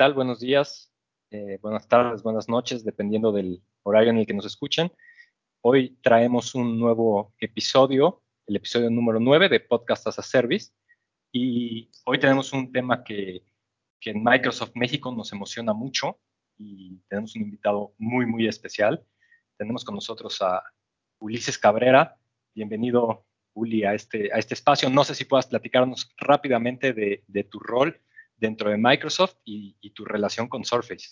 Buenos días, eh, buenas tardes, buenas noches, dependiendo del horario en el que nos escuchen. Hoy traemos un nuevo episodio, el episodio número 9 de Podcast as a Service. Y hoy tenemos un tema que, que en Microsoft México nos emociona mucho y tenemos un invitado muy, muy especial. Tenemos con nosotros a Ulises Cabrera. Bienvenido, Uli, a este, a este espacio. No sé si puedas platicarnos rápidamente de, de tu rol dentro de Microsoft y, tu relación con Surface.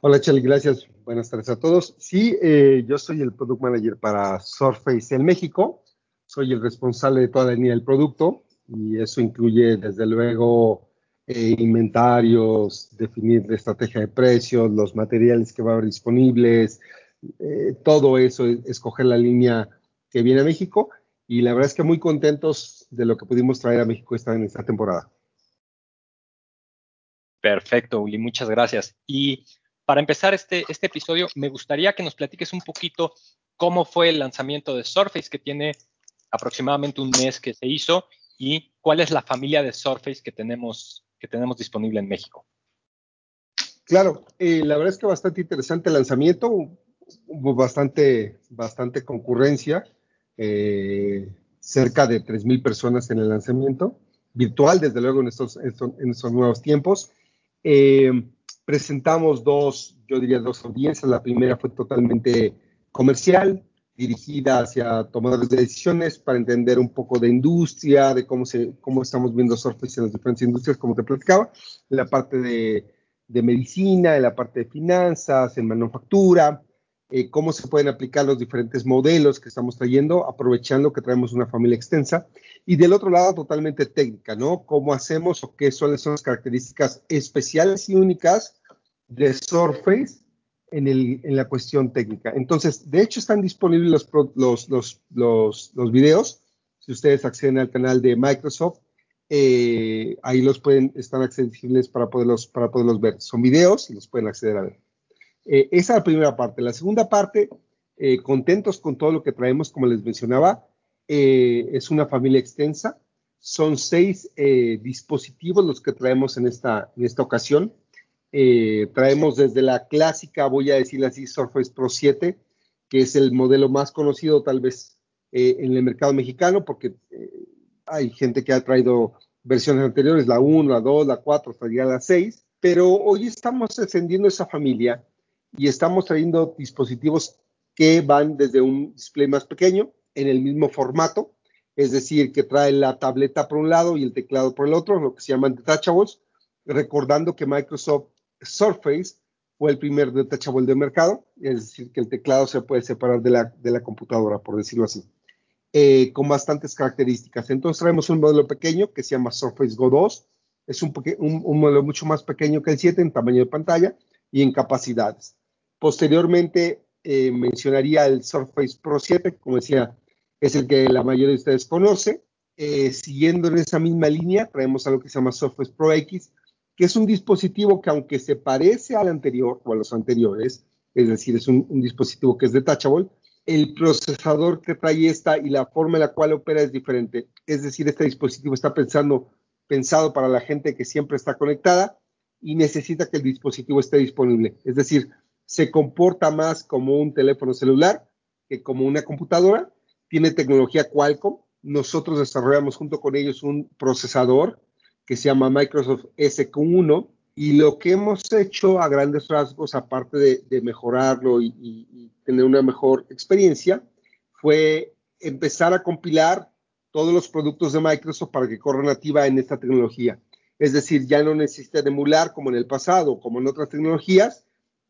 Hola, Charlie, gracias. Buenas tardes a todos. Sí, eh, yo soy el Product Manager para Surface en México. Soy el responsable de toda la línea del producto y eso incluye, desde luego, eh, inventarios, definir la estrategia de precios, los materiales que va a haber disponibles, eh, todo eso, escoger la línea que viene a México. Y la verdad es que muy contentos de lo que pudimos traer a México esta, en esta temporada. Perfecto, Uli, muchas gracias. Y para empezar este, este episodio, me gustaría que nos platiques un poquito cómo fue el lanzamiento de Surface, que tiene aproximadamente un mes que se hizo, y cuál es la familia de Surface que tenemos, que tenemos disponible en México. Claro, eh, la verdad es que bastante interesante el lanzamiento, hubo bastante, bastante concurrencia, eh, cerca de 3.000 personas en el lanzamiento, virtual, desde luego, en estos, en estos nuevos tiempos. Eh, presentamos dos, yo diría dos audiencias. La primera fue totalmente comercial, dirigida hacia tomadores de decisiones para entender un poco de industria, de cómo, se, cómo estamos viendo Surface en las diferentes industrias, como te platicaba, la parte de, de medicina, en la parte de finanzas, en manufactura, eh, cómo se pueden aplicar los diferentes modelos que estamos trayendo, aprovechando que traemos una familia extensa. Y del otro lado, totalmente técnica, ¿no? ¿Cómo hacemos o qué son, las características especiales y únicas de Surface en, el, en la cuestión técnica? Entonces, de hecho, están disponibles los, los, los, los, los videos. Si ustedes acceden al canal de Microsoft, eh, ahí los pueden, están accesibles para poderlos, para poderlos ver. Son videos y los pueden acceder a ver. Eh, esa es la primera parte. La segunda parte, eh, contentos con todo lo que traemos, como les mencionaba, eh, es una familia extensa. Son seis dispositivos los que traemos en esta, en esta ocasión. traemos desde la clásica, voy a decirle así, Surface Pro 7, que es el modelo más conocido tal vez en el mercado mexicano, porque hay gente que ha traído versiones anteriores, la 1, la 2, la 4, hasta llegar a la 6, pero hoy estamos extendiendo esa familia y estamos trayendo dispositivos que van desde un display más pequeño en el mismo formato, es decir, que trae la tableta por un lado y el teclado por el otro, lo que se llaman detachables, recordando que Microsoft Surface fue el primer detachable de mercado, es decir, que el teclado se puede separar de la, de la computadora, por decirlo así, eh, con bastantes características. Entonces traemos un modelo pequeño que se llama Surface Go 2, es un, un, un modelo mucho más pequeño que el 7 en tamaño de pantalla y en capacidades. Posteriormente eh, mencionaría el Surface Pro 7, como decía, es el que la mayoría de ustedes conoce. Eh, siguiendo en esa misma línea, traemos algo que se llama Surface Pro X, que es un dispositivo que aunque se parece al anterior o a los anteriores, es decir, es un, dispositivo que es detachable, el procesador que trae esta y la forma en la cual opera es diferente. Es decir, este dispositivo está pensando, pensado para la gente que siempre está conectada y necesita que el dispositivo esté disponible. Es decir, se comporta más como un teléfono celular que como una computadora. Tiene tecnología Qualcomm. Nosotros desarrollamos junto con ellos un procesador que se llama Microsoft SQ1 y lo que hemos hecho a grandes rasgos, aparte de, mejorarlo y, y, tener una mejor experiencia, fue empezar a compilar todos los productos de Microsoft para que corran nativa en esta tecnología. Es decir, ya no necesita emular como en el pasado, como en otras tecnologías,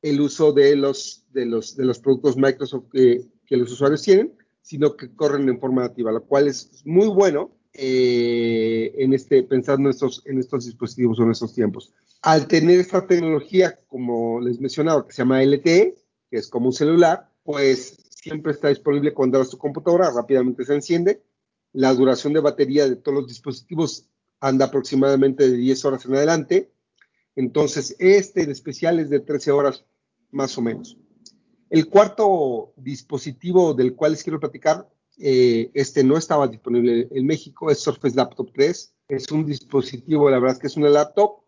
el uso de los, de los, de los productos Microsoft que, que los usuarios tienen, sino que corren en forma nativa, lo cual es muy bueno eh, en este, pensando en estos, en estos dispositivos o en estos tiempos. Al tener esta tecnología, como les mencionaba, que se llama LTE, que es como un celular, pues siempre está disponible cuando abres tu computadora, rápidamente se enciende. La duración de batería de todos los dispositivos anda aproximadamente de 10 horas en adelante. Entonces, este en especial es de 13 horas más o menos. El cuarto dispositivo del cual les quiero platicar, eh, este no estaba disponible en México, es Surface Laptop 3. Es un dispositivo, la verdad es que es una laptop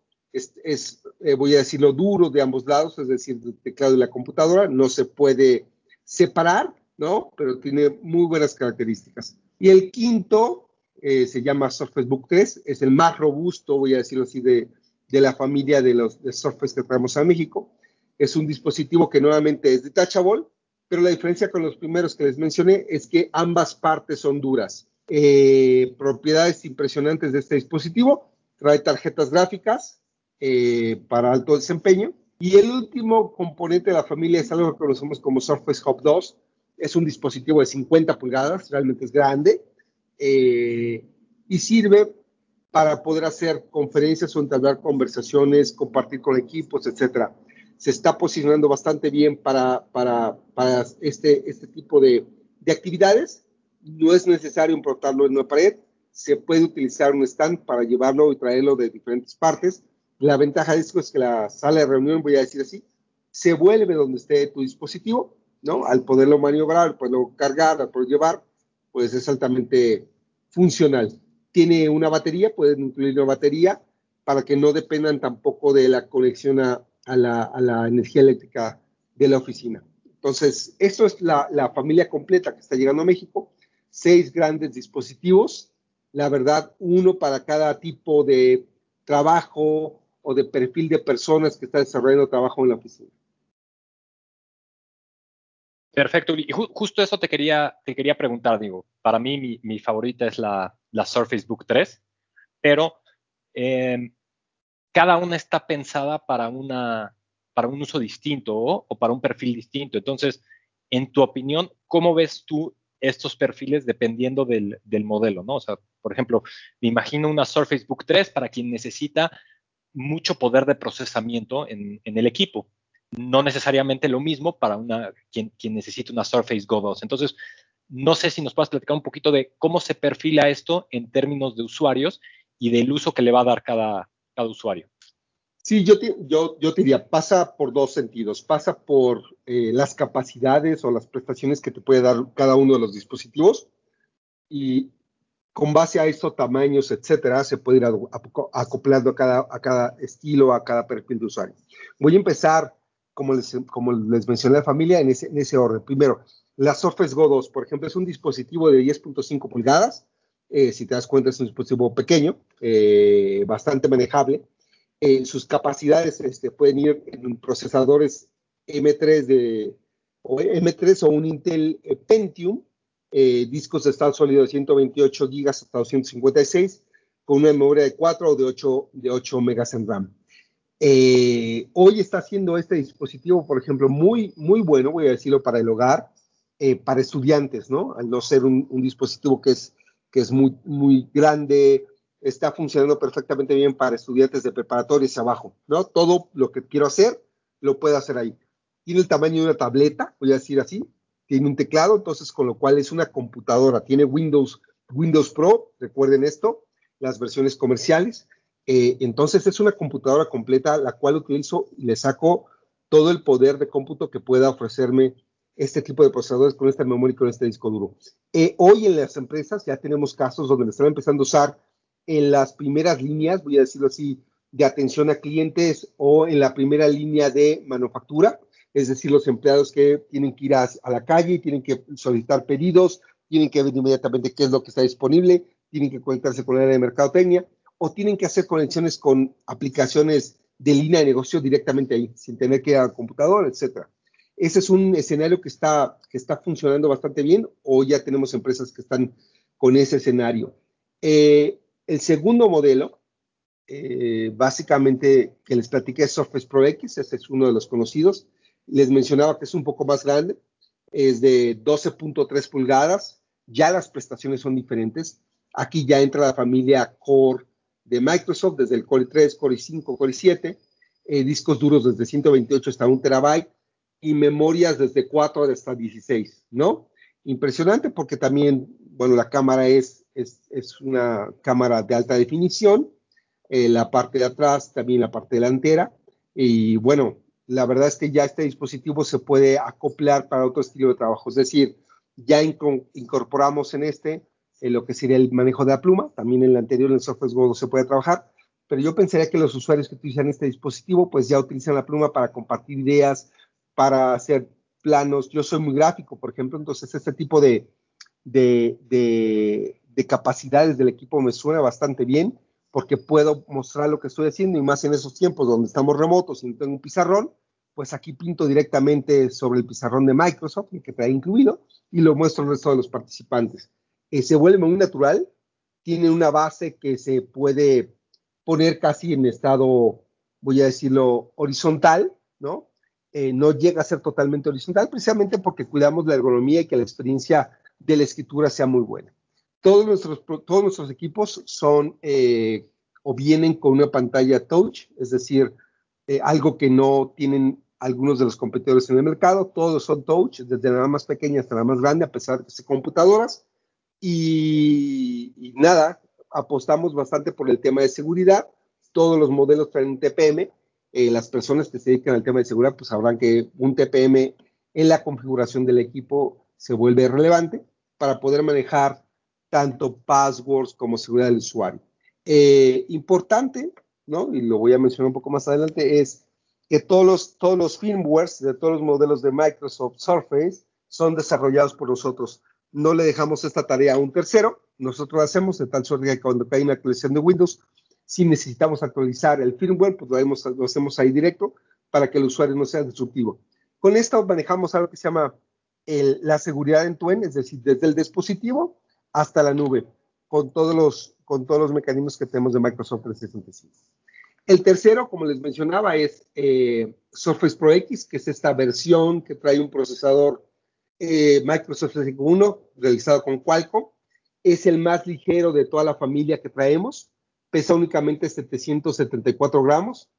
es, eh, voy a decirlo, duro de ambos lados, es decir, el teclado y la computadora, no se puede separar, ¿no? Pero tiene muy buenas características. Y el quinto eh, se llama Surface Book 3, es el más robusto, voy a decirlo así, de, de la familia de los de Surface que traemos a México. Es un dispositivo que nuevamente es detachable, pero la diferencia con los primeros que les mencioné es que ambas partes son duras. Eh, propiedades impresionantes de este dispositivo, trae tarjetas gráficas eh, para alto desempeño. Y el último componente de la familia es algo que conocemos como Surface Hub 2. Es un dispositivo de 50 pulgadas, realmente es grande, eh, y sirve para poder hacer conferencias o entablar conversaciones, compartir con equipos, etcétera se está posicionando bastante bien para, para, para este, este tipo de, de, actividades. No es necesario importarlo en una pared, se puede utilizar un stand para llevarlo y traerlo de diferentes partes. La ventaja de esto es que la sala de reunión, voy a decir así, se vuelve donde esté tu dispositivo, ¿no? Al poderlo maniobrar, al poderlo cargar, al poderlo llevar, pues es altamente funcional. Tiene una batería, pueden incluir una batería para que no dependan tampoco de la conexión a, a la, energía eléctrica de la oficina. Entonces, esto es la, familia completa que está llegando a México. Seis grandes dispositivos, la verdad, uno para cada tipo de trabajo o de perfil de personas que está desarrollando trabajo en la oficina. Perfecto, y justo eso te quería, te quería preguntar, digo, para mí mi, favorita es la, Surface Book 3, pero eh, cada una está pensada para, una, para un uso distinto o, para un perfil distinto. Entonces, en tu opinión, ¿cómo ves tú estos perfiles dependiendo del, modelo? ¿no? O sea, por ejemplo, me imagino una Surface Book 3 para quien necesita mucho poder de procesamiento en, el equipo. No necesariamente lo mismo para una, quien, necesita una Surface Go 2. Entonces, no sé si nos puedes platicar un poquito de cómo se perfila esto en términos de usuarios y del uso que le va a dar cada, cada usuario. Sí, yo te, yo, yo diría, pasa por dos sentidos. Pasa por eh, las capacidades o las prestaciones que te puede dar cada uno de los dispositivos y con base a eso, tamaños, etcétera, se puede ir acoplando a cada, a cada estilo, a cada perfil de usuario. Voy a empezar, como les, como les mencioné la familia, en ese, en ese orden. Primero, la Surface Go 2, por ejemplo, es un dispositivo de 10.5 pulgadas eh, si te das cuenta, es un dispositivo pequeño, eh, bastante manejable. Eh, sus capacidades este, pueden ir en procesadores M3 de, o M3 o un Intel Pentium, discos de estado sólido de 128 GB hasta 256, con una memoria de 4 o de 8, de 8 megas en RAM. hoy está haciendo este dispositivo, por ejemplo, muy, muy bueno, voy a decirlo, para el hogar, para estudiantes, ¿no? Al no ser un, un dispositivo que es que es muy, muy grande, está funcionando perfectamente bien para estudiantes de preparatoria y abajo, ¿no? Todo lo que quiero hacer, lo puedo hacer ahí. Tiene el tamaño de una tableta, voy a decir así, tiene un teclado, entonces con lo cual es una computadora, tiene Windows, Windows Pro, recuerden esto, las versiones comerciales, eh, entonces es una computadora completa la cual utilizo y le saco todo el poder de cómputo que pueda ofrecerme este tipo de procesadores con esta memoria y con este disco duro. Eh, hoy en las empresas ya tenemos casos donde están empezando a usar en las primeras líneas, voy a decirlo así, de atención a clientes o en la primera línea de manufactura, es decir, los empleados que tienen que ir a, la calle, tienen que solicitar pedidos, tienen que ver inmediatamente qué es lo que está disponible, tienen que conectarse con la área de mercadotecnia o tienen que hacer conexiones con aplicaciones de línea de negocio directamente ahí, sin tener que ir al computador, etcétera. Ese es un escenario que está, que está funcionando bastante bien o ya tenemos empresas que están con ese escenario. Eh, el segundo modelo, eh, básicamente que les platiqué es Surface Pro X, este es uno de los conocidos. Les mencionaba que es un poco más grande, es de 12.3 pulgadas, ya las prestaciones son diferentes. Aquí ya entra la familia Core de Microsoft, desde el Core 3, Core 5, Core 7, eh, discos duros desde 128 hasta 1 terabyte, y memorias desde 4 hasta 16, ¿no? Impresionante porque también, bueno, la cámara es, es, es una cámara de alta definición, eh, la parte de atrás, también la parte delantera, y bueno, la verdad es que ya este dispositivo se puede acoplar para otro estilo de trabajo, es decir, ya incorporamos en este eh, lo que sería el manejo de la pluma, también en el anterior, en el Surface Go se puede trabajar, pero yo pensaría que los usuarios que utilizan este dispositivo, pues ya utilizan la pluma para compartir ideas, para hacer planos. Yo soy muy gráfico, por ejemplo, entonces este tipo de, de, de, capacidades del equipo me suena bastante bien porque puedo mostrar lo que estoy haciendo y más en esos tiempos donde estamos remotos y no tengo un pizarrón, pues aquí pinto directamente sobre el pizarrón de Microsoft, que trae incluido, y lo muestro al resto de los participantes. Eh, se vuelve muy natural, tiene una base que se puede poner casi en estado, voy a decirlo, horizontal, ¿no? Eh, no llega a ser totalmente horizontal, precisamente porque cuidamos la ergonomía y que la experiencia de la escritura sea muy buena. Todos nuestros, equipos son eh, o vienen con una pantalla touch, es decir, eh, algo que no tienen algunos de los competidores en el mercado. Todos son touch, desde la más pequeña hasta la más grande, a pesar de que sean computadoras. Y, nada, apostamos bastante por el tema de seguridad. Todos los modelos traen TPM. Eh, las personas que se dedican al tema de seguridad, pues sabrán que un TPM en la configuración del equipo se vuelve relevante para poder manejar tanto passwords como seguridad del usuario. Eh, importante, ¿no? Y lo voy a mencionar un poco más adelante, es que todos los, todos los firmwares de todos los modelos de Microsoft Surface son desarrollados por nosotros. No le dejamos esta tarea a un tercero, nosotros lo hacemos de tal suerte que cuando cae una actualización de Windows, si necesitamos actualizar el firmware, pues lo, lo hacemos ahí directo para que el usuario no sea destructivo. Con esto manejamos algo que se llama la seguridad en tu es decir, desde el dispositivo hasta la nube, con todos los, con todos los mecanismos que tenemos de Microsoft 365. El tercero, como les mencionaba, es eh, Surface Pro X, que es esta versión que trae un procesador eh, Microsoft 361 realizado con Qualcomm. Es el más ligero de toda la familia que traemos. Pesa únicamente 774 gramos,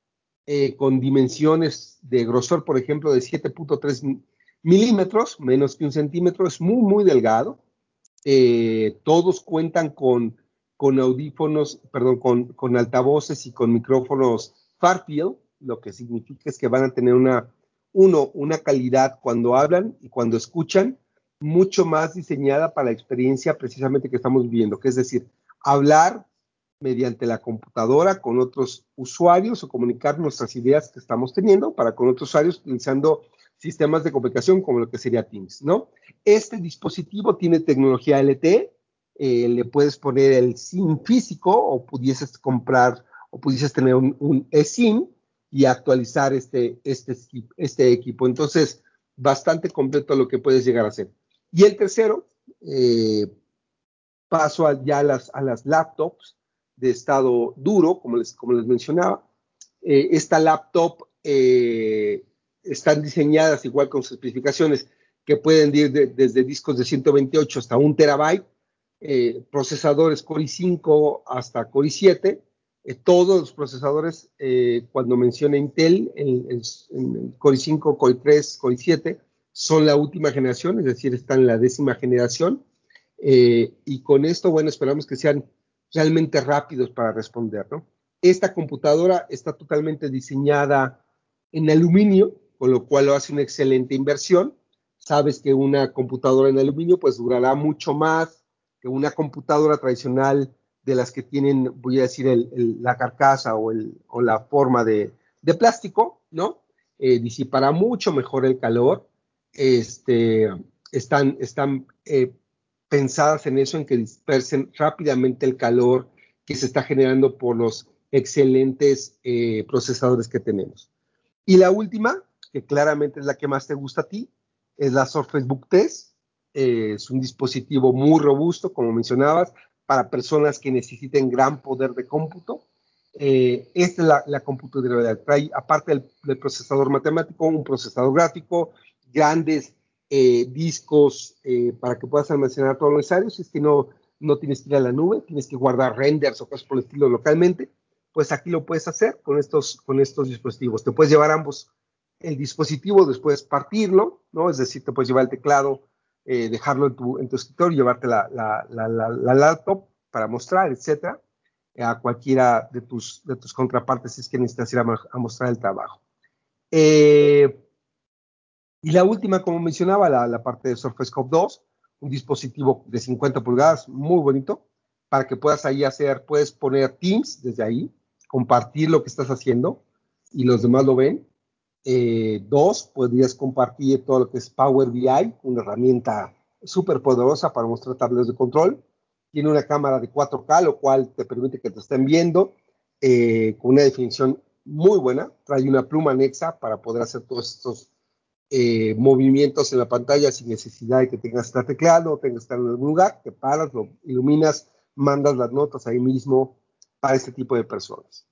eh, con dimensiones de grosor, por ejemplo, de 7.3 milímetros, menos que un centímetro, es muy, muy delgado. Eh, todos cuentan con, con audífonos, perdón, con, con, altavoces y con micrófonos Farfield, lo que significa es que van a tener una, uno, una calidad cuando hablan y cuando escuchan mucho más diseñada para la experiencia precisamente que estamos viviendo, que es decir, hablar mediante la computadora con otros usuarios o comunicar nuestras ideas que estamos teniendo para con otros usuarios utilizando sistemas de comunicación como lo que sería Teams, ¿no? Este dispositivo tiene tecnología LTE, eh, le puedes poner el SIM físico o pudieses comprar o pudieses tener un, eSIM y actualizar este, este, este equipo. Entonces, bastante completo lo que puedes llegar a hacer. Y el tercero, eh, paso ya a las, a las laptops de estado duro, como les, como les mencionaba. Eh, esta laptop eh, están diseñadas igual con sus especificaciones que pueden ir desde discos de 128 hasta un terabyte, eh, procesadores Core i5 hasta Core i7. Eh, todos los procesadores, cuando menciona Intel, el, Core i5, Core i3, Core i7, son la última generación, es decir, están en la décima generación. y con esto, bueno, esperamos que sean realmente rápidos para responder, ¿no? Esta computadora está totalmente diseñada en aluminio, con lo cual lo hace una excelente inversión. Sabes que una computadora en aluminio pues durará mucho más que una computadora tradicional de las que tienen, voy a decir, la carcasa o, la forma de, plástico, ¿no? Eh, disipará mucho mejor el calor. Este, están están eh, pensadas en eso, en que dispersen rápidamente el calor que se está generando por los excelentes eh, procesadores que tenemos. Y la última, que claramente es la que más te gusta a ti, es la Surface Book Test. Eh, es un dispositivo muy robusto, como mencionabas, para personas que necesiten gran poder de cómputo. Eh, esta es la, la computadora. Trae, aparte del, procesador matemático, un procesador gráfico, grandes eh, discos para que puedas almacenar todo lo necesario. Si es que no, no tienes que ir a la nube, tienes que guardar renders o cosas por el estilo localmente, pues aquí lo puedes hacer con estos, con estos dispositivos. Te puedes llevar ambos el dispositivo, después partirlo, ¿no? Es decir, te puedes llevar el teclado, eh, dejarlo en tu, en tu escritorio, llevarte la, la, la, la, laptop para mostrar, etcétera, a cualquiera de tus, de tus contrapartes si es que necesitas ir a, mostrar el trabajo. Eh, y la última, como mencionaba, la, parte de Surface Scope 2, un dispositivo de 50 pulgadas, muy bonito, para que puedas ahí hacer, puedes poner Teams desde ahí, compartir lo que estás haciendo y los demás lo ven. Eh, dos, podrías compartir todo lo que es Power BI, una herramienta súper poderosa para mostrar tableros de control. Tiene una cámara de 4K, lo cual te permite que te estén viendo eh, con una definición muy buena. Trae una pluma anexa para poder hacer todos estos eh, movimientos en la pantalla sin necesidad de que tengas que estar teclado o tengas que estar en algún lugar. Te paras, lo iluminas, mandas las notas ahí mismo para este tipo de personas.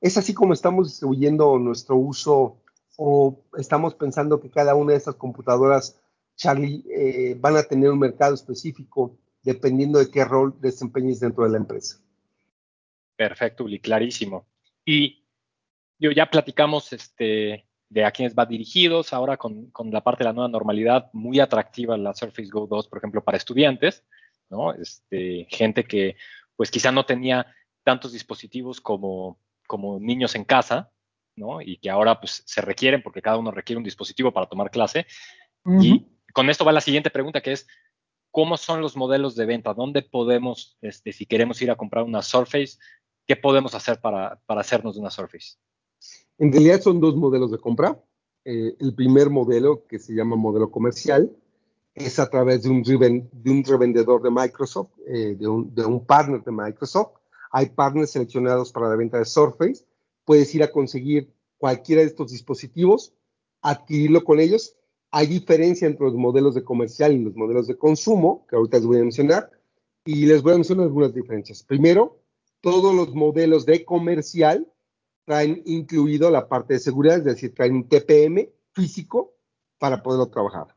Es así como estamos distribuyendo nuestro uso o estamos pensando que cada una de estas computadoras, Charlie, eh, van a tener un mercado específico dependiendo de qué rol desempeñes dentro de la empresa. Perfecto, Uli, clarísimo. Y yo ya platicamos este, de a quiénes va dirigidos, ahora con, con, la parte de la nueva normalidad, muy atractiva la Surface Go 2, por ejemplo, para estudiantes, ¿no? Este, gente que pues quizá no tenía tantos dispositivos como, como niños en casa, ¿no? Y que ahora pues se requieren porque cada uno requiere un dispositivo para tomar clase. Y con esto va la siguiente pregunta que es, ¿cómo son los modelos de venta? ¿Dónde podemos, este, si queremos ir a comprar una Surface, qué podemos hacer para, para hacernos de una Surface? En realidad son dos modelos de compra. Eh, el primer modelo, que se llama modelo comercial, es a través de un, de un revendedor de Microsoft, eh, de, un, de, un, partner de Microsoft. Hay partners seleccionados para la venta de Surface. Puedes ir a conseguir cualquiera de estos dispositivos, adquirirlo con ellos. Hay diferencia entre los modelos de comercial y los modelos de consumo, que ahorita les voy a mencionar, y les voy a mencionar algunas diferencias. Primero, todos los modelos de comercial traen incluido la parte de seguridad, es decir, traen un TPM físico para poderlo trabajar.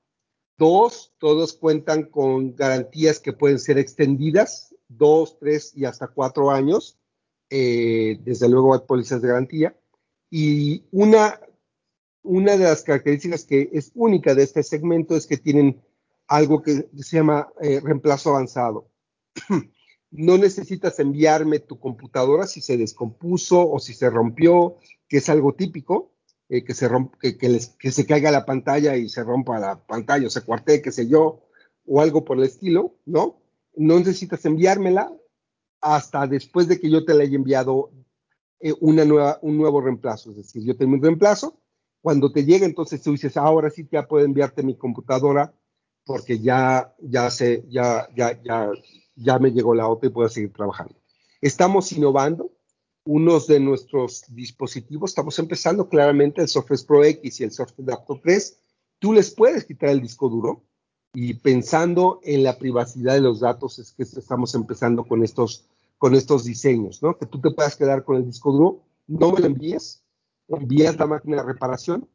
Dos, todos cuentan con garantías que pueden ser extendidas, dos, tres y hasta cuatro años. Eh, desde luego hay pólizas de garantía. Y una, una de las características que es única de este segmento es que tienen algo que se llama eh, reemplazo avanzado. no necesitas enviarme tu computadora si se descompuso o si se rompió, que es algo típico, eh, que, se que, se caiga la pantalla y se rompa la pantalla o se cuartee, qué sé yo, o algo por el estilo, ¿no? No necesitas enviármela hasta después de que yo te la haya enviado eh, una nueva, un nuevo reemplazo. Es decir, yo tengo un reemplazo, cuando te llega, entonces tú dices, ahora sí ya puedo enviarte mi computadora porque ya, ya, se, ya, ya, ya, ya me llegó la otra y puedo seguir trabajando. Estamos innovando. Unos de nuestros dispositivos, estamos empezando claramente el Surface Pro X y el Surface Adapter 3. Tú les puedes quitar el disco duro y pensando en la privacidad de los datos es que estamos empezando con estos, con estos diseños, ¿no? Que tú te puedas quedar con el disco duro, no me lo envíes, envías la máquina de reparación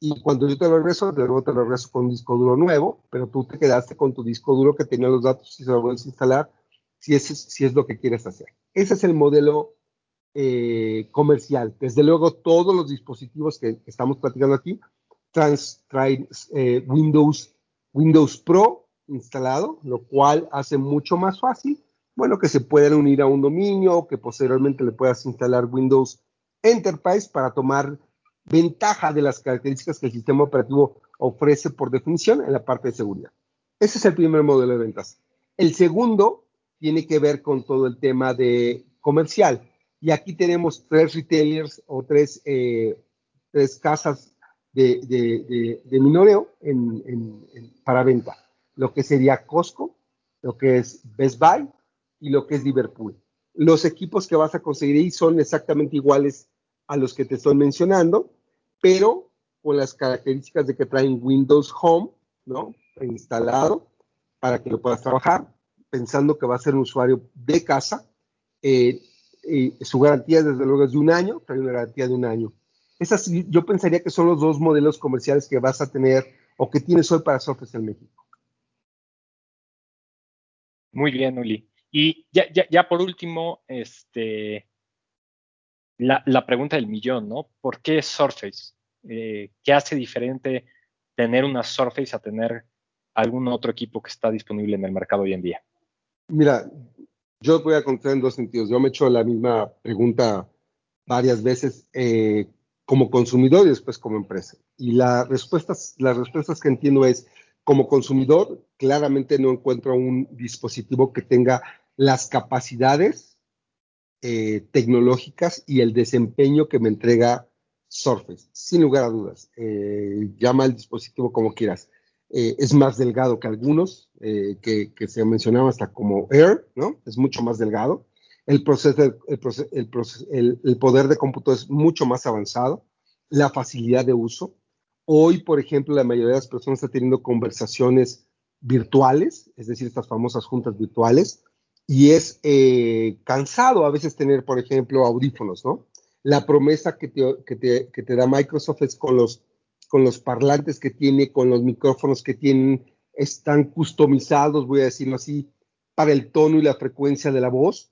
y cuando yo te lo regreso, luego te lo regreso con un disco duro nuevo, pero tú te quedaste con tu disco duro que tenía los datos y se lo vuelves a instalar si es, si es lo que quieres hacer. Ese es el modelo eh, comercial. Desde luego, todos los dispositivos que, estamos platicando aquí trans, traen eh, Windows, Windows Pro instalado, lo cual hace mucho más fácil, bueno, que se puedan unir a un dominio, que posteriormente le puedas instalar Windows Enterprise para tomar ventaja de las características que el sistema operativo ofrece por definición en la parte de seguridad. Ese es el primer modelo de ventas. El segundo tiene que ver con todo el tema de comercial. Y aquí tenemos tres retailers o tres, eh, tres casas de, de, de, minoreo en, en, para venta. Lo que sería Costco, lo que es Best Buy y lo que es Liverpool. Los equipos que vas a conseguir ahí son exactamente iguales a los que te estoy mencionando, pero con las características de que traen Windows Home, ¿no? Instalado para que lo puedas trabajar, pensando que va a ser un usuario de casa. Eh, su garantía, desde luego, es de un año, trae una garantía de un año. Esas, yo pensaría que son los dos modelos comerciales que vas a tener o que tienes hoy para Surface en México. Muy bien, Uli. Y ya, ya, ya por último, este, la, pregunta del millón, ¿no? ¿Por qué Surface? Eh, ¿Qué hace diferente tener una Surface a tener algún otro equipo que está disponible en el mercado hoy en día? Mira, yo voy a contar en dos sentidos. Yo me he hecho la misma pregunta varias veces eh, como consumidor y después como empresa. Y la respuestas, las respuestas que entiendo es, como consumidor, claramente no encuentro un dispositivo que tenga las capacidades eh, tecnológicas y el desempeño que me entrega Surface, sin lugar a dudas. Eh, llama el dispositivo como quieras. Eh, es más delgado que algunos, que, se mencionaban hasta como Air, ¿no? Es mucho más delgado. El, proceso, el, el, poder de cómputo es mucho más avanzado. La facilidad de uso. Hoy, por ejemplo, la mayoría de las personas está teniendo conversaciones virtuales, es decir, estas famosas juntas virtuales, y es eh, cansado a veces tener, por ejemplo, audífonos, ¿no? La promesa que te, que te, que te da Microsoft es con los, con los parlantes que tiene, con los micrófonos que tienen, están customizados, voy a decirlo así, para el tono y la frecuencia de la voz,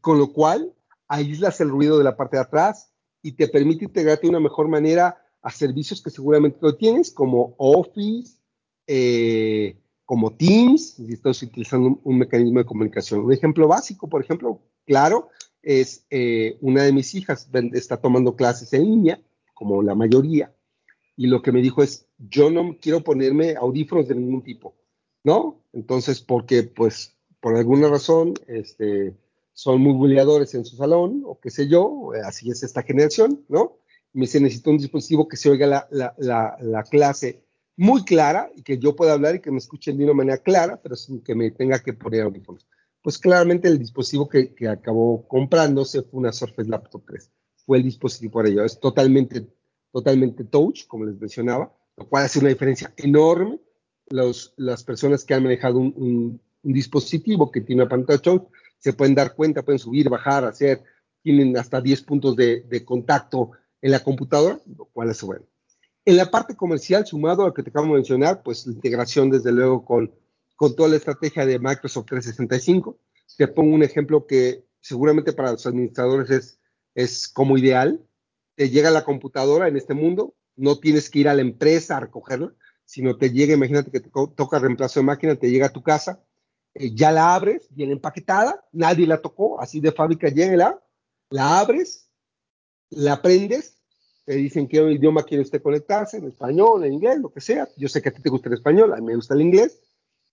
con lo cual aíslas el ruido de la parte de atrás y te permite integrarte de una mejor manera a servicios que seguramente lo tienes, como Office, eh, como Teams, si estás utilizando un, mecanismo de comunicación. Un ejemplo básico, por ejemplo, claro, es eh, una de mis hijas está tomando clases en línea, como la mayoría, y lo que me dijo es, yo no quiero ponerme audífonos de ningún tipo, ¿no? Entonces, porque pues por alguna razón este, son muy buleadores en su salón, o qué sé yo, así es esta generación, ¿no? Me dice, necesito un dispositivo que se oiga la, la clase muy clara y que yo pueda hablar y que me escuchen de una manera clara, pero sin que me tenga que poner audífonos. Pues claramente el dispositivo que, que acabó comprándose fue una Surface Laptop 3. Fue el dispositivo para ello. Es totalmente, totalmente touch, como les mencionaba, lo cual hace una diferencia enorme. Los, las personas que han manejado un, un, dispositivo que tiene una pantalla touch se pueden dar cuenta, pueden subir, bajar, hacer, tienen hasta 10 puntos de, de contacto en la computadora, lo cual es bueno. En la parte comercial, sumado a lo que te acabo de mencionar, pues la integración desde luego con, con toda la estrategia de Microsoft 365. Te pongo un ejemplo que seguramente para los administradores es, es como ideal. Te llega la computadora en este mundo, no tienes que ir a la empresa a recogerla, sino te llega, imagínate que te toca reemplazo de máquina, te llega a tu casa, eh, ya la abres, bien empaquetada, nadie la tocó, así de fábrica llega, la abres, la prendes te dicen qué idioma quiere usted conectarse, en español, en inglés, lo que sea. Yo sé que a ti te gusta el español, a mí me gusta el inglés.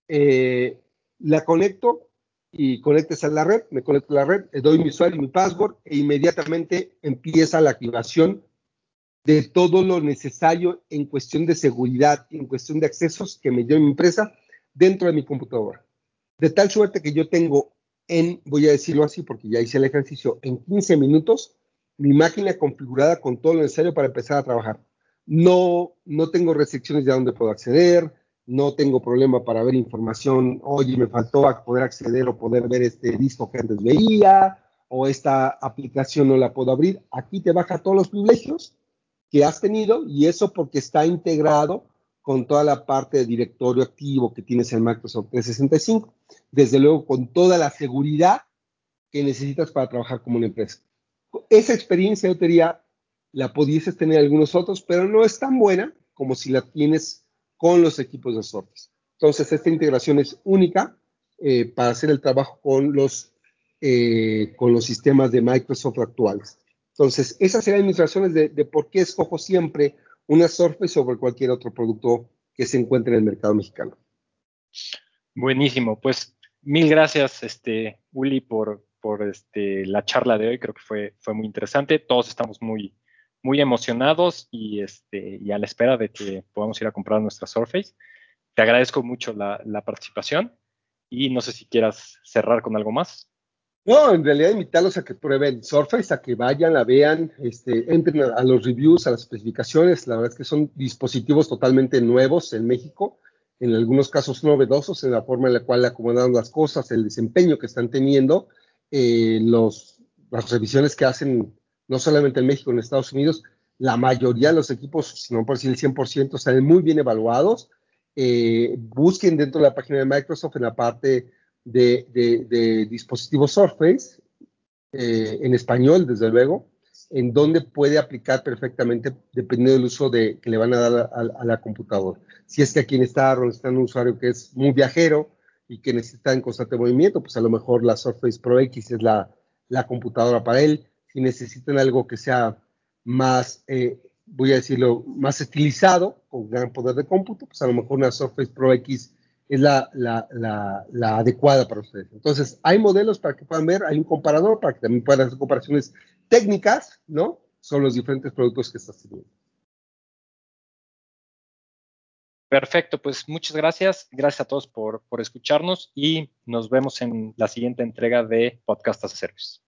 Eh, la conecto y conectes a la red, me conecto a la red, le doy mi usuario y mi password e inmediatamente empieza la activación de todo lo necesario en cuestión de seguridad, en cuestión de accesos que me dio mi empresa dentro de mi computadora. De tal suerte que yo tengo en, voy a decirlo así porque ya hice el ejercicio, en 15 minutos mi máquina configurada con todo lo necesario para empezar a trabajar. No, no tengo restricciones de a dónde puedo acceder, no tengo problema para ver información, oye, me faltó poder acceder o poder ver este disco que antes veía, o esta aplicación no la puedo abrir. Aquí te baja todos los privilegios que has tenido y eso porque está integrado con toda la parte de directorio activo que tienes en Microsoft 365, desde luego con toda la seguridad que necesitas para trabajar como una empresa esa experiencia yo te la pudieses tener algunos otros, pero no es tan buena como si la tienes con los equipos de Surface. Entonces, esta integración es única eh, para hacer el trabajo con los, eh, con los sistemas de Microsoft actuales. Entonces, esas serían mis razones de, de, por qué escojo siempre una Surface sobre cualquier otro producto que se encuentre en el mercado mexicano. Buenísimo, pues mil gracias, este, Uli, por, por este, la charla de hoy. Creo que fue, fue muy interesante. Todos estamos muy, muy emocionados y, este, y a la espera de que podamos ir a comprar nuestra Surface. Te agradezco mucho la, la participación y no sé si quieras cerrar con algo más. No, en realidad invitarlos a que prueben Surface, a que vayan, la vean, este, entren a, los reviews, a las especificaciones. La verdad es que son dispositivos totalmente nuevos en México, en algunos casos novedosos en la forma en la cual acomodan las cosas, el desempeño que están teniendo eh, los, las revisiones que hacen no solamente en México, en Estados Unidos, la mayoría de los equipos, si no por decir el 100%, están muy bien evaluados. Eh, busquen dentro de la página de Microsoft en la parte de, de, dispositivos Surface, eh, en español, desde luego, en donde puede aplicar perfectamente dependiendo del uso de, que le van a dar a, la computadora. Si es que aquí está, está un usuario que es muy viajero, y que necesita en constante movimiento, pues a lo mejor la Surface Pro X es la, la computadora para él. Si necesitan algo que sea más, eh, voy a decirlo, más estilizado, con gran poder de cómputo, pues a lo mejor una Surface Pro X es la, adecuada para ustedes. Entonces, hay modelos para que puedan ver, hay un comparador para que también puedan hacer comparaciones técnicas, ¿no? Son los diferentes productos que estás teniendo. Perfecto, pues muchas gracias. Gracias a todos por, por escucharnos y nos vemos en la siguiente entrega de Podcast as a Service.